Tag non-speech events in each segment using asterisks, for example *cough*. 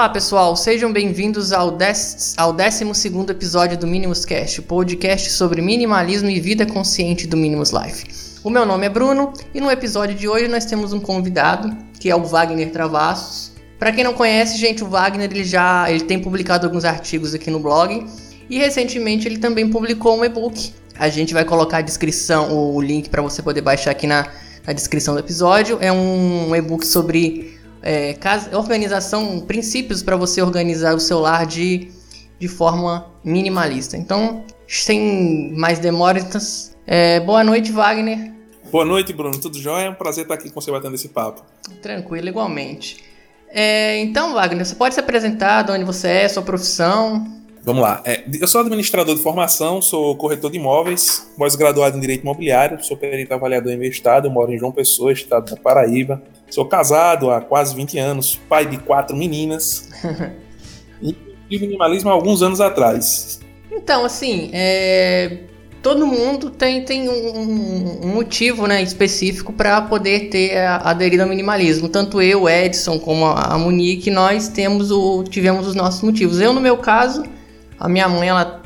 Olá pessoal, sejam bem-vindos ao, dec... ao 12 episódio do Minimus Cast, o podcast sobre minimalismo e vida consciente do Minimus Life. O meu nome é Bruno e no episódio de hoje nós temos um convidado, que é o Wagner Travassos. Para quem não conhece, gente, o Wagner ele já ele tem publicado alguns artigos aqui no blog e recentemente ele também publicou um e-book. A gente vai colocar a descrição, o link para você poder baixar aqui na, na descrição do episódio. É um e-book sobre é, casa, organização, princípios para você organizar o seu lar de, de forma minimalista. Então, sem mais demoras, é, boa noite, Wagner. Boa noite, Bruno. Tudo jóia? É um prazer estar aqui com você batendo esse papo. Tranquilo, igualmente. É, então, Wagner, você pode se apresentar de onde você é, sua profissão? Vamos lá. É, eu sou administrador de formação, sou corretor de imóveis, pós-graduado em Direito Imobiliário, sou perito avaliador investido, moro em João Pessoa, estado da Paraíba. Sou casado há quase 20 anos, pai de quatro meninas. *laughs* e minimalismo há alguns anos atrás. Então, assim, é... todo mundo tem, tem um, um motivo né, específico para poder ter aderido ao minimalismo. Tanto eu, Edson, como a Monique, nós temos o, tivemos os nossos motivos. Eu, no meu caso, a minha mãe, ela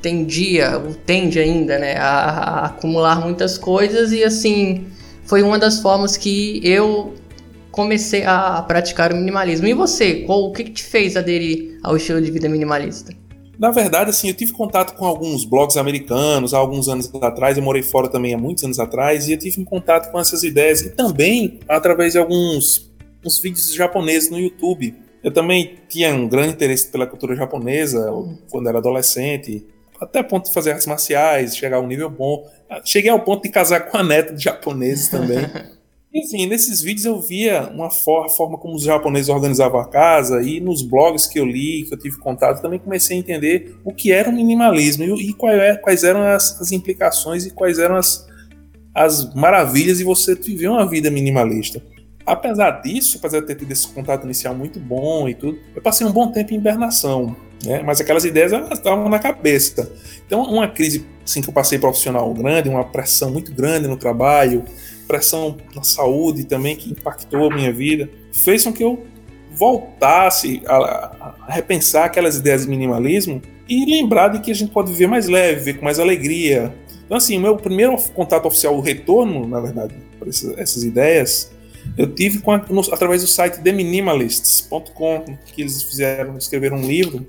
tendia, ou tende ainda, né, a, a acumular muitas coisas e, assim, foi uma das formas que eu comecei a praticar o minimalismo. E você, qual, o que, que te fez aderir ao estilo de vida minimalista? Na verdade, assim, eu tive contato com alguns blogs americanos há alguns anos atrás, eu morei fora também há muitos anos atrás, e eu tive um contato com essas ideias, e também através de alguns uns vídeos japoneses no YouTube. Eu também tinha um grande interesse pela cultura japonesa hum. quando era adolescente, até ponto de fazer artes marciais, chegar a um nível bom. Cheguei ao ponto de casar com a neta de japoneses também. *laughs* Enfim, nesses vídeos eu via uma for forma como os japoneses organizavam a casa e nos blogs que eu li, que eu tive contato, também comecei a entender o que era o minimalismo e, e é, quais eram as, as, implicações e quais eram as, as maravilhas de você viver uma vida minimalista. Apesar disso, apesar de ter tido esse contato inicial muito bom e tudo, eu passei um bom tempo em hibernação, né? mas aquelas ideias estavam na cabeça. Então, uma crise assim, que eu passei profissional grande, uma pressão muito grande no trabalho, pressão na saúde também que impactou a minha vida, fez com que eu voltasse a, a repensar aquelas ideias de minimalismo e lembrar de que a gente pode viver mais leve, viver com mais alegria. Então, assim, o meu primeiro contato oficial, o retorno, na verdade, para essas, essas ideias, eu tive a, no, através do site theminimalists.com, que eles fizeram, escreveram um livro,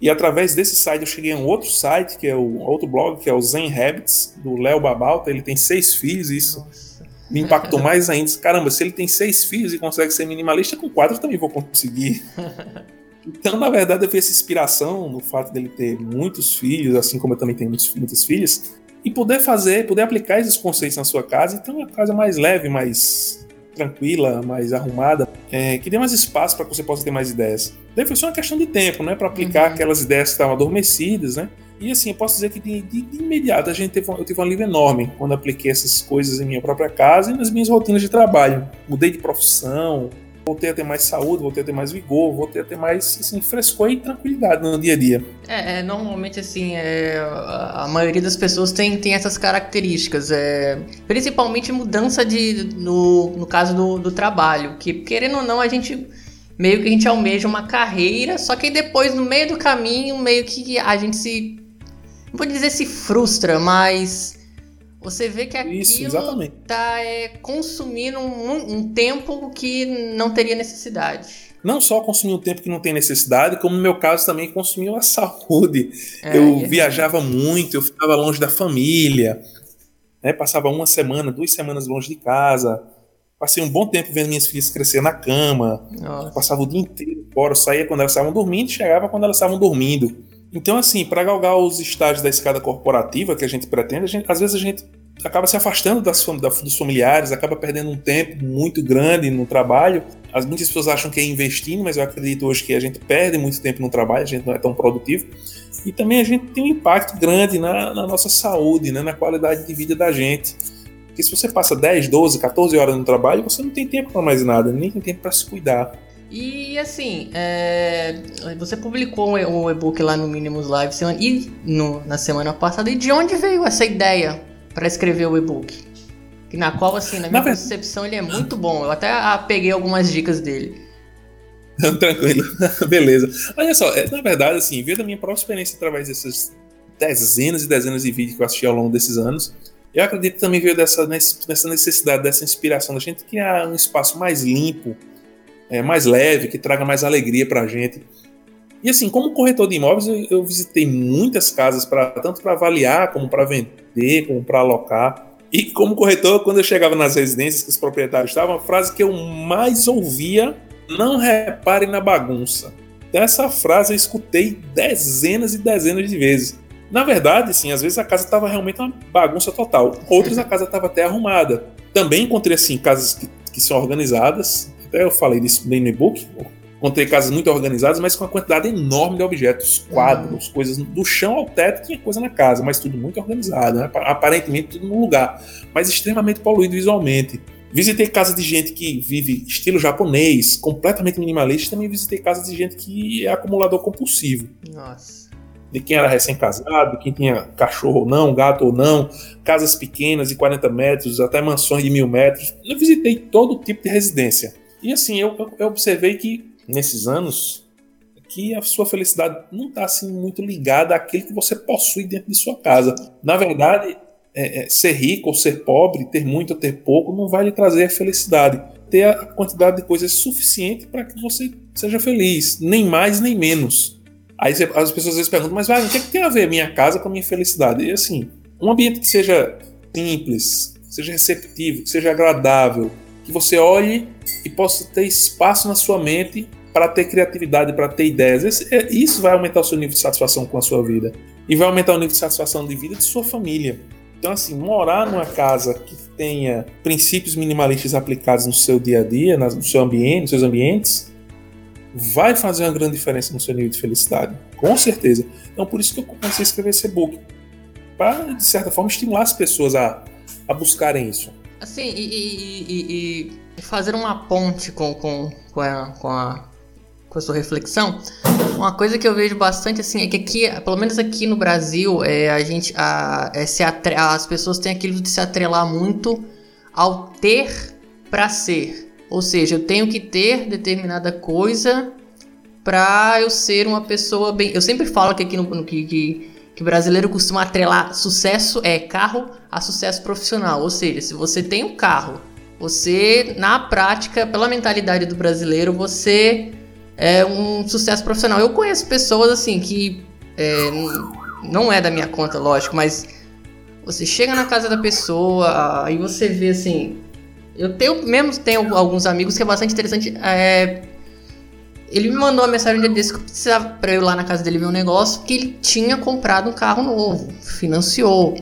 e através desse site eu cheguei a um outro site, que é o outro blog, que é o Zen Habits, do Léo Babalta, ele tem seis filhos, isso Nossa me impactou mais ainda. Caramba, se ele tem seis filhos e consegue ser minimalista, com quatro eu também vou conseguir. *laughs* Então, na verdade, eu vi essa inspiração no fato dele ter muitos filhos, assim como eu também tenho muitos, muitas filhas, e poder fazer, poder aplicar esses conceitos na sua casa e ter uma casa mais leve, mais tranquila, mais arrumada, é, que dê mais espaço para que você possa ter mais ideias. Daí foi só uma questão de tempo, né, para aplicar uhum. aquelas ideias que estavam adormecidas, né? E assim, eu posso dizer que de, de, de imediato a gente teve, eu tive um alívio enorme quando apliquei essas coisas em minha própria casa e nas minhas rotinas de trabalho. Mudei de profissão, voltei a ter mais saúde, voltei a ter mais vigor, voltei a ter mais assim, frescor e tranquilidade no dia a dia. É, é normalmente assim, é, a maioria das pessoas tem, tem essas características, é, principalmente mudança de, no, no caso do, do trabalho, que querendo ou não a gente meio que a gente almeja uma carreira, só que depois no meio do caminho meio que a gente se não vou dizer se frustra, mas você vê que aquilo Isso, tá é, consumindo um, um, tempo que não teria necessidade. Não só consumiu um tempo que não tem necessidade, como no meu caso também consumiu a saúde. É, eu é. viajava muito, eu ficava longe da família, né, passava uma semana, duas semanas longe de casa. Passei um bom tempo vendo minhas filhas crescer na cama. Nossa. Passava o dia inteiro fora, eu saía quando elas estavam dormindo, chegava quando elas estavam dormindo. Então, assim, para galgar os estágios da escada corporativa que a gente pretende, a gente, às vezes a gente acaba se afastando das, da, dos familiares, acaba perdendo um tempo muito grande no trabalho. As, muitas pessoas acham que é investindo, mas eu acredito hoje que a gente perde muito tempo no trabalho, a gente não é tão produtivo. E também a gente tem um impacto grande na, na nossa saúde, né, na qualidade de vida da gente. Porque se você passa 10, 12, 14 horas no trabalho, você não tem tempo para mais nada, nem tem tempo para se cuidar. E assim, é, você publicou um e-book lá no Minimus Live e no, na semana passada. E de onde veio essa ideia para escrever o e-book? Na qual, assim, na minha na concepção, ele é muito bom. Eu até peguei algumas dicas dele. *laughs* Tranquilo, *laughs* beleza. Olha só, é, na verdade, assim, veio da minha própria experiência através dessas dezenas e dezenas de vídeos que eu assisti ao longo desses anos. Eu acredito que também veio dessa, dessa necessidade, dessa inspiração da gente criar um espaço mais limpo, é, mais leve, que traga mais alegria para a gente. E assim, como corretor de imóveis, eu, eu visitei muitas casas, pra, tanto para avaliar, como para vender, como para alocar. E como corretor, quando eu chegava nas residências que os proprietários estavam, a frase que eu mais ouvia não repare na bagunça. Então, essa frase eu escutei dezenas e dezenas de vezes. Na verdade, sim, às vezes a casa estava realmente uma bagunça total. Outras a casa estava até arrumada. Também encontrei assim casas que, que são organizadas. Até eu falei disso no e-book. Encontrei casas muito organizadas, mas com uma quantidade enorme de objetos, quadros, uhum. coisas do chão ao teto tinha coisa na casa, mas tudo muito organizado, né? aparentemente tudo no lugar, mas extremamente poluído visualmente. Visitei casa de gente que vive estilo japonês, completamente minimalista. Também visitei casa de gente que é acumulador compulsivo. Nossa. De quem era recém-casado, quem tinha cachorro ou não, gato ou não, casas pequenas de 40 metros, até mansões de mil metros. Eu visitei todo tipo de residência. E assim, eu, eu observei que nesses anos que a sua felicidade não está assim muito ligada àquilo que você possui dentro de sua casa. Na verdade, é, é, ser rico ou ser pobre, ter muito ou ter pouco, não vai lhe trazer a felicidade. Ter a quantidade de coisas suficiente para que você seja feliz, nem mais nem menos. Aí as pessoas às vezes perguntam, mas vai, o que, é que tem a ver minha casa com a minha felicidade? E assim, um ambiente que seja simples, que seja receptivo, que seja agradável, que você olhe e possa ter espaço na sua mente para ter criatividade, para ter ideias. É, isso vai aumentar o seu nível de satisfação com a sua vida. E vai aumentar o nível de satisfação de vida de sua família. Então, assim, morar numa casa que tenha princípios minimalistas aplicados no seu dia a dia, no seu ambiente, nos seus ambientes, vai fazer uma grande diferença no seu nível de felicidade. Com certeza. Então, por isso que eu comecei a escrever esse e-book. Para, de certa forma, estimular as pessoas a, a buscarem isso. Assim, e, e, e fazer uma ponte com, com, com, a, com a com a sua reflexão, uma coisa que eu vejo bastante assim é que aqui, pelo menos aqui no Brasil, é, a gente, a, é se atre, as pessoas têm aquilo de se atrelar muito ao ter para ser. Ou seja, eu tenho que ter determinada coisa para eu ser uma pessoa bem. Eu sempre falo que aqui no, no que, que, que brasileiro costuma atrelar sucesso é carro a sucesso profissional. Ou seja, se você tem um carro, você na prática, pela mentalidade do brasileiro, você é um sucesso profissional. Eu conheço pessoas assim que é, não é da minha conta, lógico, mas você chega na casa da pessoa e você vê assim. Eu tenho mesmo tenho alguns amigos que é bastante interessante. É, ele me mandou uma mensagem um dia desse que eu precisava pra eu ir lá na casa dele ver um negócio, que ele tinha comprado um carro novo, financiou.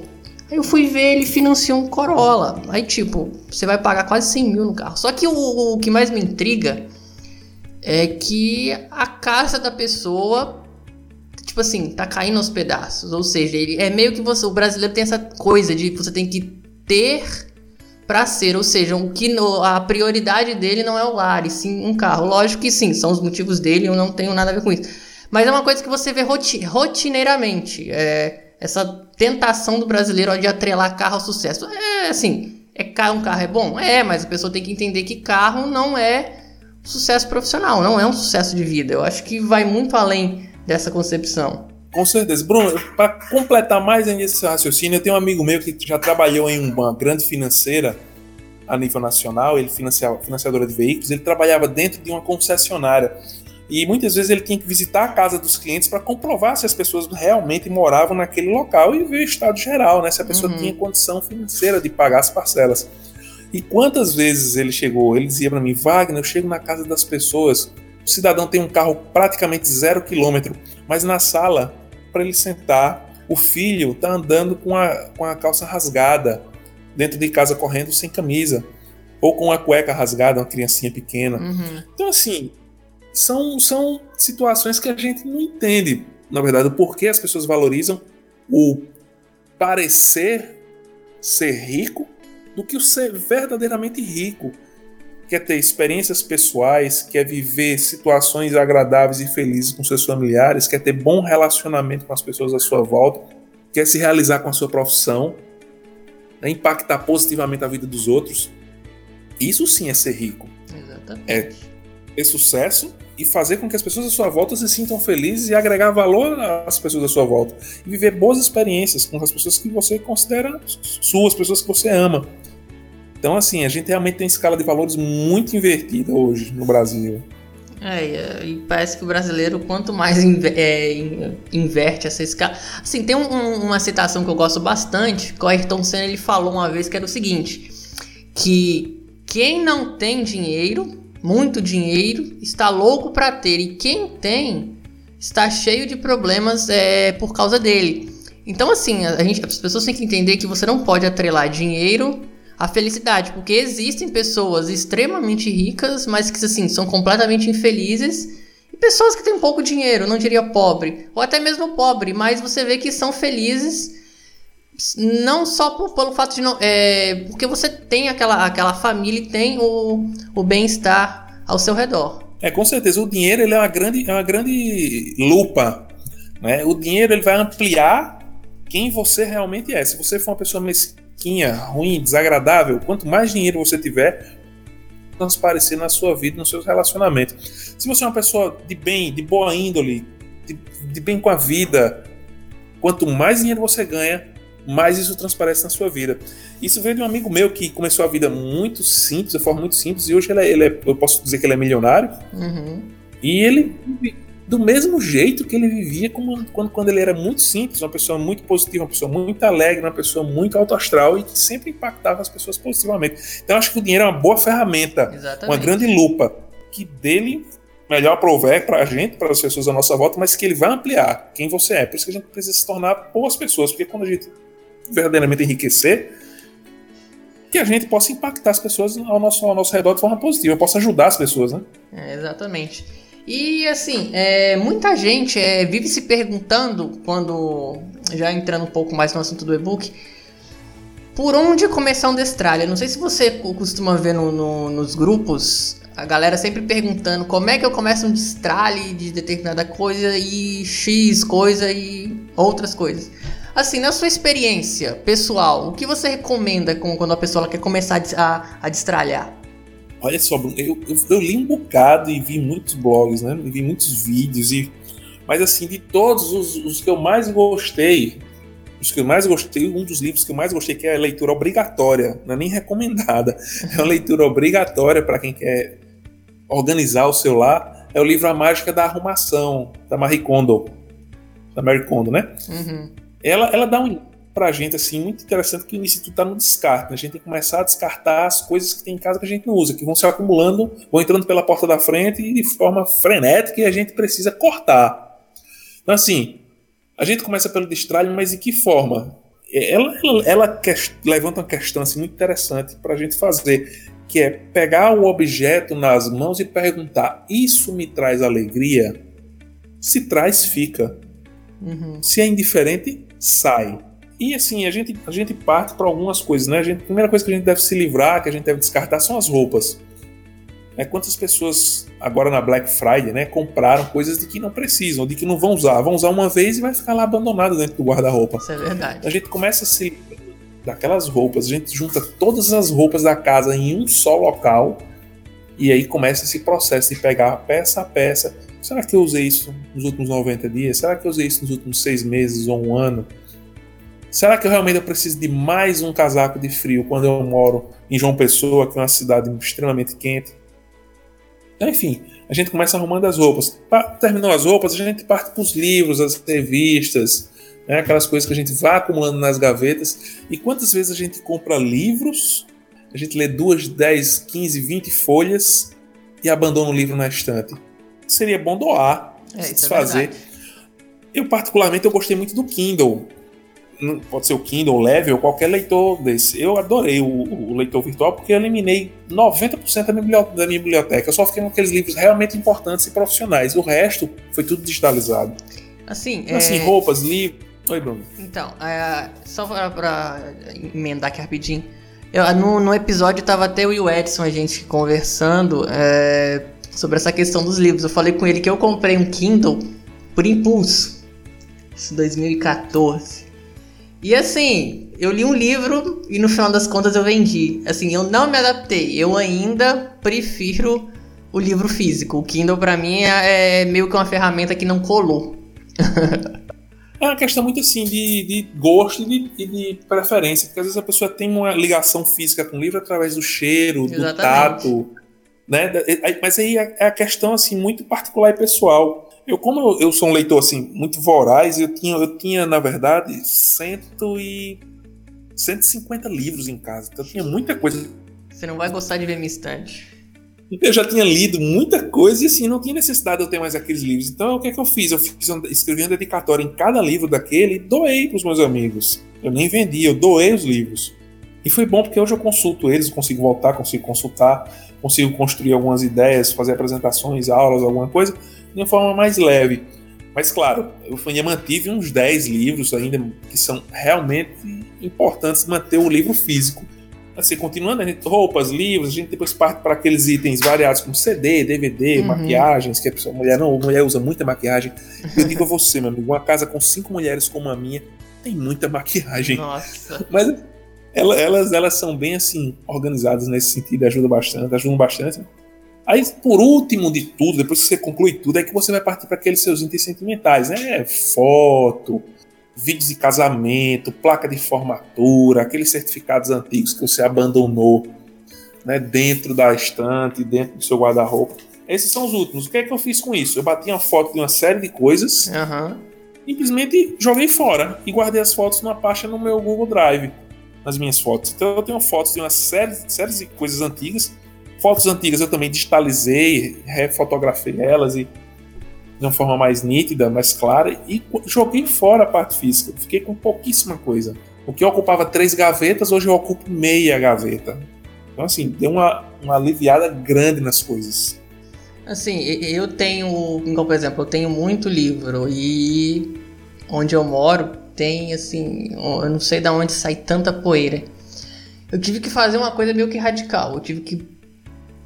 Aí eu fui ver, ele financiou um Corolla. Aí, tipo, você vai pagar quase 100 mil no carro. Só que o, o que mais me intriga é que a casa da pessoa, tipo assim, tá caindo aos pedaços. Ou seja, ele é meio que você, o brasileiro tem essa coisa de você tem que ter para ser, ou seja, o que no, a prioridade dele não é o lar, e sim um carro. Lógico que sim, são os motivos dele, eu não tenho nada a ver com isso. Mas é uma coisa que você vê roti rotineiramente. É, essa tentação do brasileiro de atrelar carro ao sucesso. É assim, é um carro é bom? É, mas a pessoa tem que entender que carro não é sucesso profissional, não é um sucesso de vida. Eu acho que vai muito além dessa concepção. Com certeza. Bruno, para completar mais ainda esse raciocínio, eu tenho um amigo meu que já trabalhou em uma grande financeira a nível nacional, ele financiava financiadora de veículos, ele trabalhava dentro de uma concessionária. E muitas vezes ele tinha que visitar a casa dos clientes para comprovar se as pessoas realmente moravam naquele local e ver o estado geral, né? Se a pessoa uhum. tinha condição financeira de pagar as parcelas. E quantas vezes ele chegou? Ele dizia para mim, Wagner, eu chego na casa das pessoas, o cidadão tem um carro praticamente zero quilômetro, mas na sala, para ele sentar, o filho tá andando com a, com a calça rasgada, dentro de casa correndo sem camisa, ou com a cueca rasgada, uma criancinha pequena. Uhum. Então, assim, são, são situações que a gente não entende, na verdade, o porquê as pessoas valorizam o parecer ser rico do que o ser verdadeiramente rico. Quer ter experiências pessoais, quer viver situações agradáveis e felizes com seus familiares, quer ter bom relacionamento com as pessoas à sua volta, quer se realizar com a sua profissão, né, impactar positivamente a vida dos outros. Isso sim é ser rico. Exatamente. É ter sucesso e fazer com que as pessoas à sua volta se sintam felizes e agregar valor às pessoas à sua volta. E viver boas experiências com as pessoas que você considera suas, pessoas que você ama. Então, assim, a gente realmente tem escala de valores muito invertida hoje no Brasil. É, e parece que o brasileiro, quanto mais é, inverte essa escala. Assim, tem um, uma citação que eu gosto bastante, que o Ayrton Senna ele falou uma vez que era o seguinte: que quem não tem dinheiro muito dinheiro, está louco para ter e quem tem está cheio de problemas é, por causa dele. Então, assim, a gente, as pessoas têm que entender que você não pode atrelar dinheiro à felicidade, porque existem pessoas extremamente ricas, mas que assim são completamente infelizes, e pessoas que têm pouco dinheiro, não diria pobre, ou até mesmo pobre, mas você vê que são felizes não só por, pelo fato de não. É, porque você tem aquela, aquela família e tem o, o bem-estar ao seu redor. É, com certeza. O dinheiro ele é, uma grande, é uma grande lupa. Né? O dinheiro ele vai ampliar quem você realmente é. Se você for uma pessoa mesquinha, ruim, desagradável, quanto mais dinheiro você tiver, transparecer na sua vida, nos seus relacionamentos. Se você é uma pessoa de bem, de boa índole, de, de bem com a vida, quanto mais dinheiro você ganha, mais isso transparece na sua vida. Isso veio de um amigo meu que começou a vida muito simples, de forma muito simples, e hoje ele é, ele é eu posso dizer que ele é milionário. Uhum. E ele do mesmo jeito que ele vivia como, quando, quando ele era muito simples, uma pessoa muito positiva, uma pessoa muito alegre, uma pessoa muito alto astral e que sempre impactava as pessoas positivamente. Então eu acho que o dinheiro é uma boa ferramenta, Exatamente. uma grande lupa, que dele melhor prover para a gente, para as pessoas à nossa volta, mas que ele vai ampliar quem você é. Por isso que a gente precisa se tornar boas pessoas, porque quando a gente verdadeiramente enriquecer, que a gente possa impactar as pessoas ao nosso, ao nosso redor de forma positiva, possa ajudar as pessoas, né? É, exatamente. E assim, é, muita gente é, vive se perguntando, quando já entrando um pouco mais no assunto do e-book, por onde começar um destralha? Não sei se você costuma ver no, no, nos grupos a galera sempre perguntando como é que eu começo um destralhe de determinada coisa e X coisa e outras coisas. Assim, na sua experiência pessoal, o que você recomenda quando a pessoa quer começar a, a destralhar? Olha só, eu, eu, eu, li um bocado e vi muitos blogs, né? Vi muitos vídeos e. Mas assim, de todos os, os que eu mais gostei, os que eu mais gostei, um dos livros que eu mais gostei, que é a leitura obrigatória, não é nem recomendada, *laughs* é uma leitura obrigatória para quem quer organizar o seu lar, é o livro A Mágica da Arrumação, da Marie Kondo. Da Marie Kondo, né? Uhum ela, ela dá um pra gente assim muito interessante que o início tudo tá no descarte. Né? A gente tem que começar a descartar as coisas que tem em casa que a gente não usa, que vão se acumulando, vão entrando pela porta da frente e de forma frenética e a gente precisa cortar. Então assim, a gente começa pelo destralho, mas de que forma? Ela, ela, ela levanta uma questão assim, muito interessante para a gente fazer, que é pegar o objeto nas mãos e perguntar: isso me traz alegria? Se traz, fica. Uhum. Se é indiferente, sai. E assim, a gente, a gente parte para algumas coisas, né? A, gente, a, primeira coisa que a gente deve se livrar, que a gente deve descartar, são as roupas. É, quantas pessoas agora na Black Friday, né, compraram coisas de que não precisam, de que não vão usar, vão usar uma vez e vai ficar lá abandonado dentro do guarda-roupa. Isso é verdade. A gente começa a se daquelas roupas, a gente junta todas as roupas da casa em um só local e aí começa esse processo de pegar peça a peça. Será que eu usei isso nos últimos 90 dias? Será que eu usei isso nos últimos seis meses ou um ano? Será que eu realmente preciso de mais um casaco de frio quando eu moro em João Pessoa, que é uma cidade extremamente quente? Então, enfim, a gente começa arrumando as roupas. Terminou as roupas, a gente parte para os livros, as revistas, né, aquelas coisas que a gente vai acumulando nas gavetas. E quantas vezes a gente compra livros, a gente lê duas, dez, quinze, vinte folhas e abandona o livro na estante? Seria bom doar, é, se desfazer. É eu, particularmente, eu gostei muito do Kindle pode ser o Kindle, o Level, qualquer leitor desse. Eu adorei o, o leitor virtual porque eu eliminei 90% da minha, da minha biblioteca. Eu só fiquei com aqueles livros realmente importantes e profissionais. O resto foi tudo digitalizado. Assim, assim é... roupas, livros. Oi, Bruno. Então, é, só para emendar aqui rapidinho. Eu, no, no episódio tava até o Edson, a gente conversando é, sobre essa questão dos livros. Eu falei com ele que eu comprei um Kindle por impulso. Isso 2014. E assim, eu li um livro e no final das contas eu vendi. Assim, eu não me adaptei. Eu ainda prefiro o livro físico. O Kindle, para mim, é, é meio que uma ferramenta que não colou. É uma questão muito assim de, de gosto e de, de, preferência, porque às vezes a pessoa tem uma ligação física com o livro através do cheiro, Exatamente. do tato, né? Mas aí é, é a questão assim muito particular e pessoal. Eu, como eu, sou um leitor assim muito voraz, eu tinha, eu tinha na verdade cento e 150 livros em casa, então eu tinha muita coisa. Você não vai gostar de ver minha estante. Eu já tinha lido muita coisa e assim, não tinha necessidade de eu ter mais aqueles livros. Então, o que é que eu fiz? Eu fiz um, escrevi um dedicatório em cada livro daquele e doei para os meus amigos. Eu nem vendi, eu doei os livros. E foi bom porque hoje eu consulto eles, consigo voltar, consigo consultar, consigo construir algumas ideias, fazer apresentações, aulas, alguma coisa, de uma forma mais leve. Mas claro, eu ainda mantive uns 10 livros ainda que são realmente importantes manter o livro físico assim, continuando, a gente, roupas, livros, a gente depois parte para aqueles itens variados como CD, DVD, uhum. maquiagens, que a pessoa, mulher não, a mulher usa muita maquiagem. Eu digo a você, meu amigo, uma casa com cinco mulheres como a minha tem muita maquiagem. Nossa. *laughs* Mas elas, elas são bem assim, organizadas nesse sentido, ajudam bastante, ajudam bastante. Aí, por último de tudo, depois que você conclui tudo, é que você vai partir para aqueles seus itens sentimentais, né? Foto, vídeos de casamento, placa de formatura, aqueles certificados antigos que você abandonou né, dentro da estante, dentro do seu guarda-roupa. Esses são os últimos. O que é que eu fiz com isso? Eu bati uma foto de uma série de coisas, uhum. simplesmente joguei fora e guardei as fotos numa pasta no meu Google Drive, nas minhas fotos. Então eu tenho fotos de uma série, série de coisas antigas. Fotos antigas eu também digitalizei, refotografei elas e de uma forma mais nítida, mais clara, e joguei fora a parte física. Fiquei com pouquíssima coisa. O que ocupava três gavetas, hoje eu ocupo meia gaveta. Então, assim, deu uma, uma aliviada grande nas coisas. Assim, eu tenho, por exemplo, eu tenho muito livro e onde eu moro tem, assim, eu não sei de onde sai tanta poeira. Eu tive que fazer uma coisa meio que radical. Eu tive que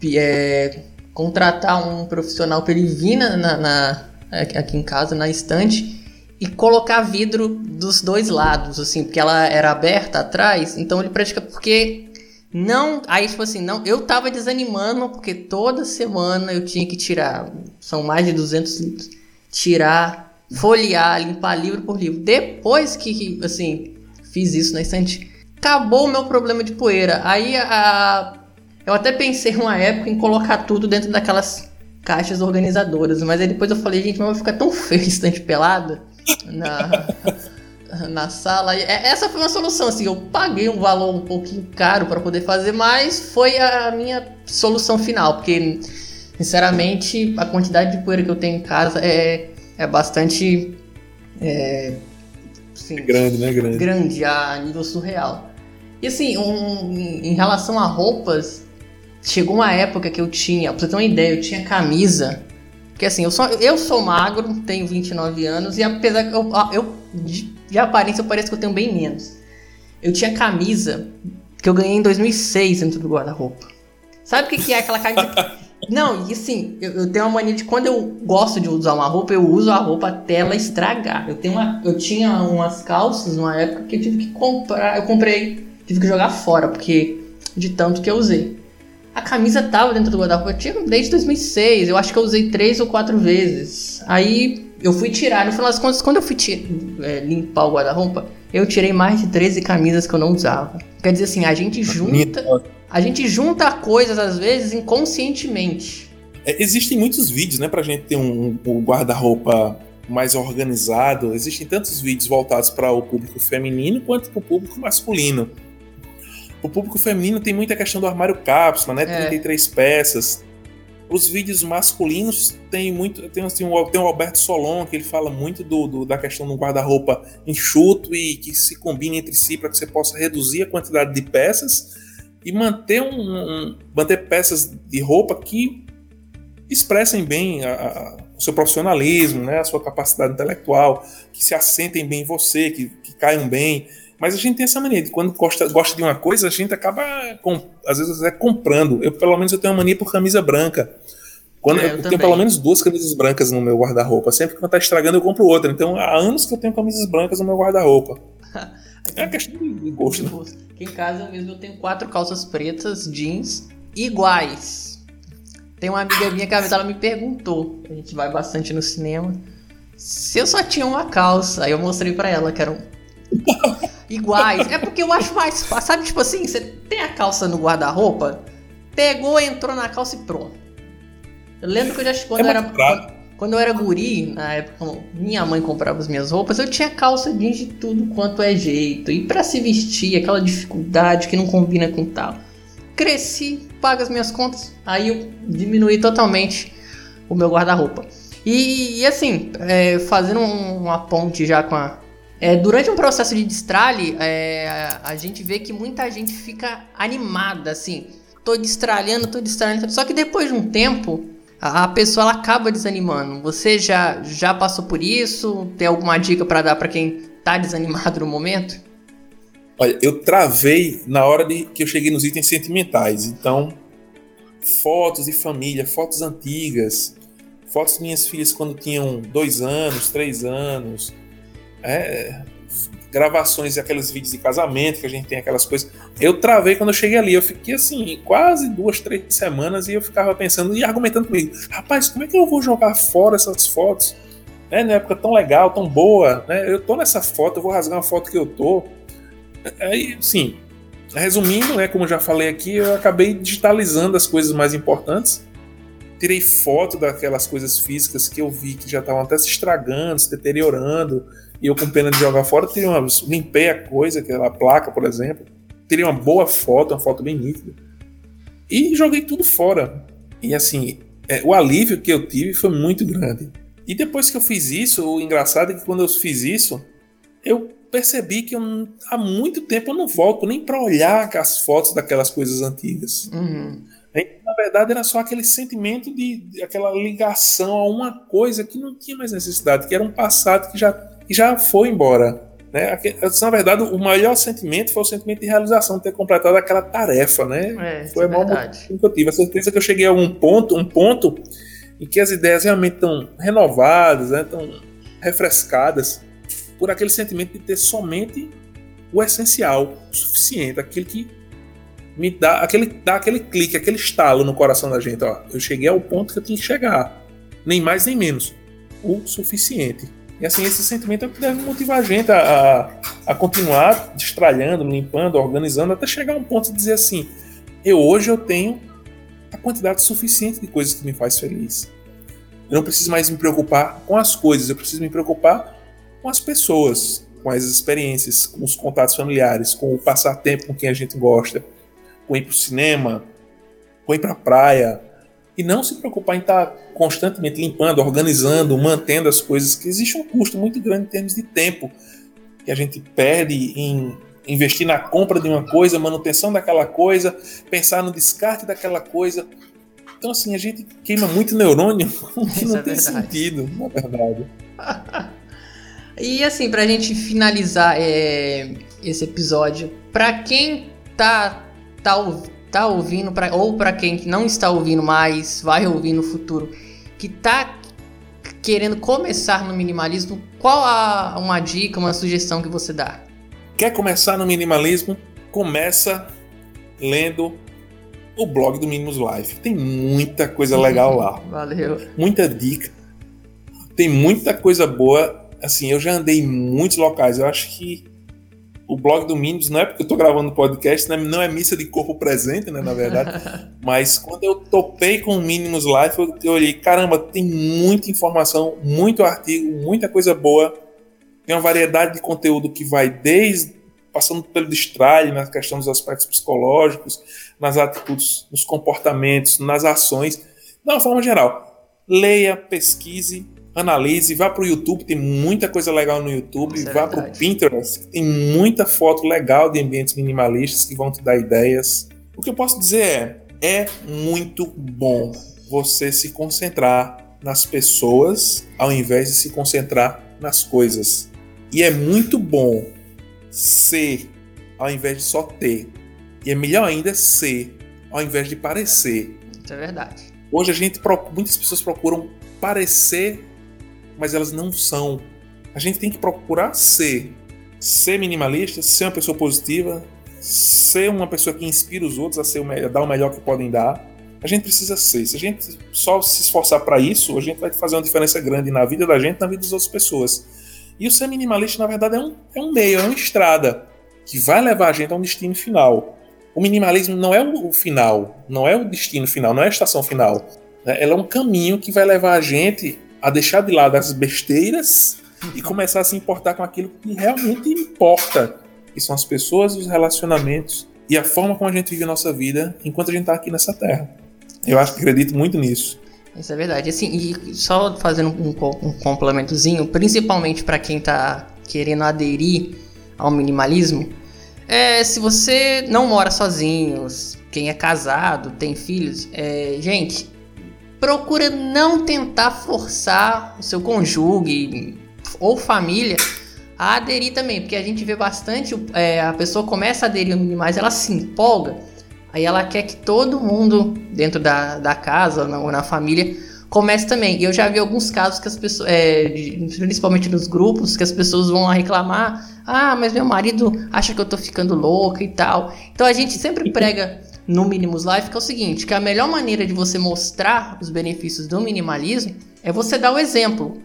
é, contratar um profissional para ele vir na, na, aqui em casa, na estante, e colocar vidro dos dois lados, assim, porque ela era aberta atrás, então ele pratica porque não, aí tipo assim, não, eu tava desanimando porque toda semana eu tinha que tirar, são mais de 200 livros, tirar, folhear, limpar livro por livro. Depois que, assim, fiz isso na estante, acabou o meu problema de poeira. Aí a eu até pensei uma época em colocar tudo dentro daquelas caixas organizadoras, mas aí depois eu falei, gente, mas vai ficar tão feio estante pelada na, na sala. É, essa foi uma solução, assim, eu paguei um valor um pouquinho caro para poder fazer, mas foi a minha solução final, porque sinceramente a quantidade de poeira que eu tenho em casa é, é bastante. É, assim, grande, né? Grande. Grande, a nível surreal. E assim, um, em relação a roupas, chegou uma época que eu tinha, pra você ter uma ideia, eu tinha camisa. Porque assim, eu sou, eu sou magro, tenho 29 anos, e apesar que eu, eu de, aparência eu pareço que eu tenho bem menos. Eu tinha camisa que eu ganhei em 2006 dentro do guarda-roupa. Sabe o que, que é aquela camisa? *laughs* Não, e assim, eu, eu, tenho uma mania de quando eu gosto de usar uma roupa, eu uso a roupa até ela estragar. Eu, tenho uma, eu tinha umas calças numa época que eu tive que comprar, eu comprei, tive que jogar fora, porque de tanto que eu usei. A camisa tava dentro do guarda-roupa, eu tinha desde 2006, eu acho que eu usei três ou quatro vezes. Aí eu fui tirar, no final das contas, quando eu fui é, limpar o guarda-roupa, eu tirei mais de 13 camisas que eu não usava. Quer dizer assim, a gente junta, a gente junta coisas às vezes inconscientemente. É, existem muitos vídeos, né, pra gente ter um, um guarda-roupa mais organizado. Existem tantos vídeos voltados para o público feminino quanto para o público masculino. O público feminino tem muita questão do armário cápsula, né? É. 33 peças. Os vídeos masculinos tem muito. Tem, assim, tem o Alberto Solon, que ele fala muito do, do da questão do guarda-roupa enxuto e que se combine entre si para que você possa reduzir a quantidade de peças e manter, um, um manter peças de roupa que expressem bem a, a, o seu profissionalismo, né, a sua capacidade intelectual, que se assentem bem em você, que, que caiam bem. Mas a gente tem essa mania de quando gosta, gosta de uma coisa, a gente acaba, com, às vezes, é comprando. Eu, pelo menos, eu tenho uma mania por camisa branca. Quando, é, eu, eu tenho pelo menos duas camisas brancas no meu guarda-roupa. Sempre que ela tá estragando, eu compro outra. Então, há anos que eu tenho camisas brancas no meu guarda-roupa. *laughs* é uma questão de gosto. Né? Aqui em casa mesmo eu tenho quatro calças pretas, jeans, iguais. Tem uma amiga minha que a vez ela me perguntou, a gente vai bastante no cinema, se eu só tinha uma calça. Aí eu mostrei para ela que eram *laughs* iguais. É porque eu acho mais fácil. Sabe, tipo assim, você tem a calça no guarda-roupa, pegou, entrou na calça e pronto. Eu lembro que eu já quando é eu era. Quando eu era guri, na época, minha mãe comprava as minhas roupas, eu tinha calça jeans de tudo quanto é jeito. E para se vestir, aquela dificuldade que não combina com tal. Cresci, pago as minhas contas, aí eu diminuí totalmente o meu guarda-roupa. E, e, assim, é, fazendo uma ponte já com a. É, durante um processo de destralhe, é, a, a gente vê que muita gente fica animada, assim. Tô destralhando, tô destralhando. Só que depois de um tempo, a, pessoa ela acaba desanimando. Você já, já passou por isso? Tem alguma dica para dar para quem tá desanimado no momento? Olha, eu travei na hora de que eu cheguei nos itens sentimentais. Então, fotos de família, fotos antigas, fotos de minhas filhas quando tinham dois anos, três anos, é, gravações aqueles vídeos de casamento que a gente tem aquelas coisas. Eu travei quando eu cheguei ali. Eu fiquei assim, quase duas, três semanas e eu ficava pensando e argumentando comigo: rapaz, como é que eu vou jogar fora essas fotos? Né, na época tão legal, tão boa, né? Eu tô nessa foto, eu vou rasgar uma foto que eu tô. Aí, sim, resumindo, né, como já falei aqui, eu acabei digitalizando as coisas mais importantes. Tirei foto daquelas coisas físicas que eu vi que já estavam até se estragando, se deteriorando e eu com pena de jogar fora, teria uma, limpei a coisa, aquela placa, por exemplo, teria uma boa foto, uma foto bem nítida. E joguei tudo fora. E assim, é, o alívio que eu tive foi muito grande. E depois que eu fiz isso, o engraçado é que quando eu fiz isso, eu percebi que eu, há muito tempo eu não volto nem para olhar as fotos daquelas coisas antigas. Uhum. Na verdade, era só aquele sentimento de, de, aquela ligação a uma coisa que não tinha mais necessidade, que era um passado que já e já foi embora. Né? Na verdade, o maior sentimento foi o sentimento de realização, de ter completado aquela tarefa. Né? É, foi é a maior que eu tive. A certeza que eu cheguei a um ponto, um ponto em que as ideias realmente estão renovadas, né? estão refrescadas, por aquele sentimento de ter somente o essencial, o suficiente, aquele que me dá aquele, dá aquele clique, aquele estalo no coração da gente. Ó, eu cheguei ao ponto que eu tinha que chegar. Nem mais nem menos. O suficiente. E assim, esse sentimento é o que deve motivar a gente a, a, a continuar destralhando, limpando, organizando, até chegar a um ponto de dizer assim: eu hoje eu tenho a quantidade suficiente de coisas que me faz feliz. Eu não preciso mais me preocupar com as coisas, eu preciso me preocupar com as pessoas, com as experiências, com os contatos familiares, com o passar tempo com quem a gente gosta, com ir para o cinema, com ir para a praia, e não se preocupar em estar constantemente limpando, organizando, mantendo as coisas, que existe um custo muito grande em termos de tempo que a gente perde em investir na compra de uma coisa, manutenção daquela coisa, pensar no descarte daquela coisa. Então, assim, a gente queima muito neurônio *laughs* que não é tem verdade. sentido, na verdade. *laughs* e, assim, pra gente finalizar é, esse episódio, pra quem tá, tá tá ouvindo, pra, ou para quem não está ouvindo mais, vai ouvir no futuro, que tá querendo começar no minimalismo, qual a, uma dica, uma sugestão que você dá? Quer começar no minimalismo? Começa lendo o blog do Minimus Life. Tem muita coisa legal lá. *laughs* Valeu. Muita dica. Tem muita coisa boa. Assim, eu já andei em muitos locais. Eu acho que o blog do Minions não é porque eu tô gravando podcast, né? não é missa de corpo presente, né, na verdade. *laughs* Mas quando eu topei com o Minimus Life, eu, eu olhei, caramba, tem muita informação, muito artigo, muita coisa boa. Tem uma variedade de conteúdo que vai desde passando pelo destralhe, na questão dos aspectos psicológicos, nas atitudes, nos comportamentos, nas ações, de uma forma geral. Leia, pesquise, analise, vá para o YouTube, tem muita coisa legal no YouTube, é vá para o Pinterest, tem muita foto legal de ambientes minimalistas que vão te dar ideias. O que eu posso dizer é, é muito bom você se concentrar nas pessoas ao invés de se concentrar nas coisas. E é muito bom ser ao invés de só ter. E é melhor ainda ser ao invés de parecer. Isso é verdade. Hoje a gente muitas pessoas procuram parecer mas elas não são. A gente tem que procurar ser. Ser minimalista, ser uma pessoa positiva, ser uma pessoa que inspira os outros a, ser o melhor, a dar o melhor que podem dar. A gente precisa ser. Se a gente só se esforçar para isso, a gente vai fazer uma diferença grande na vida da gente, na vida das outras pessoas. E o ser minimalista, na verdade, é um, é um meio, é uma estrada que vai levar a gente a um destino final. O minimalismo não é o final, não é o destino final, não é a estação final. Né? Ela é um caminho que vai levar a gente a deixar de lado as besteiras e começar a se importar com aquilo que realmente importa, que são as pessoas, os relacionamentos e a forma como a gente vive a nossa vida enquanto a gente está aqui nessa terra. Eu acho que acredito muito nisso. Isso é verdade. Assim, e só fazendo um, um complementozinho, principalmente para quem está querendo aderir ao minimalismo, é, se você não mora sozinho, quem é casado, tem filhos, é, gente, procura não tentar forçar o seu cônjuge ou família a aderir também, porque a gente vê bastante, é, a pessoa começa a aderir minimais, ela se empolga, aí ela quer que todo mundo dentro da, da casa ou na, ou na família comece também. E eu já vi alguns casos que as pessoas, é, principalmente nos grupos, que as pessoas vão lá reclamar, ah, mas meu marido acha que eu tô ficando louca e tal. Então a gente sempre prega no Minimus Life que é o seguinte, que a melhor maneira de você mostrar os benefícios do minimalismo é você dar o exemplo.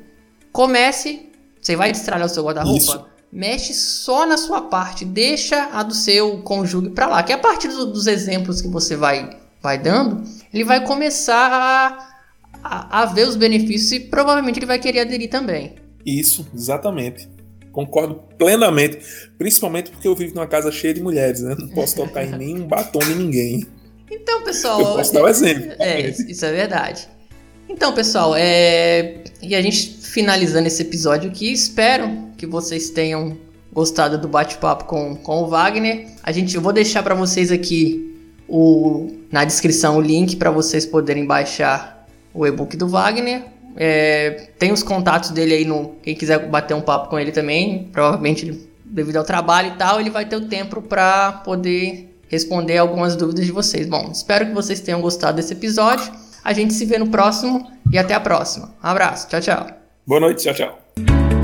Comece você vai destralhar o seu guarda-roupa? Mexe só na sua parte, deixa a do seu cônjuge para lá. Que a partir do, dos exemplos que você vai, vai dando, ele vai começar a, a, a ver os benefícios e provavelmente ele vai querer aderir também. Isso, exatamente. Concordo plenamente. Principalmente porque eu vivo numa casa cheia de mulheres, né? Não posso tocar em nenhum batom de ninguém. Então, pessoal. Eu posso dar um exemplo. É, isso é verdade. Então, pessoal, é... e a gente finalizando esse episódio aqui, espero que vocês tenham gostado do bate-papo com, com o Wagner. A gente, eu vou deixar para vocês aqui o, na descrição o link para vocês poderem baixar o e-book do Wagner. É, tem os contatos dele aí no. Quem quiser bater um papo com ele também, provavelmente devido ao trabalho e tal, ele vai ter o tempo para poder responder algumas dúvidas de vocês. Bom, espero que vocês tenham gostado desse episódio. A gente se vê no próximo e até a próxima. Um abraço. Tchau, tchau. Boa noite. Tchau, tchau.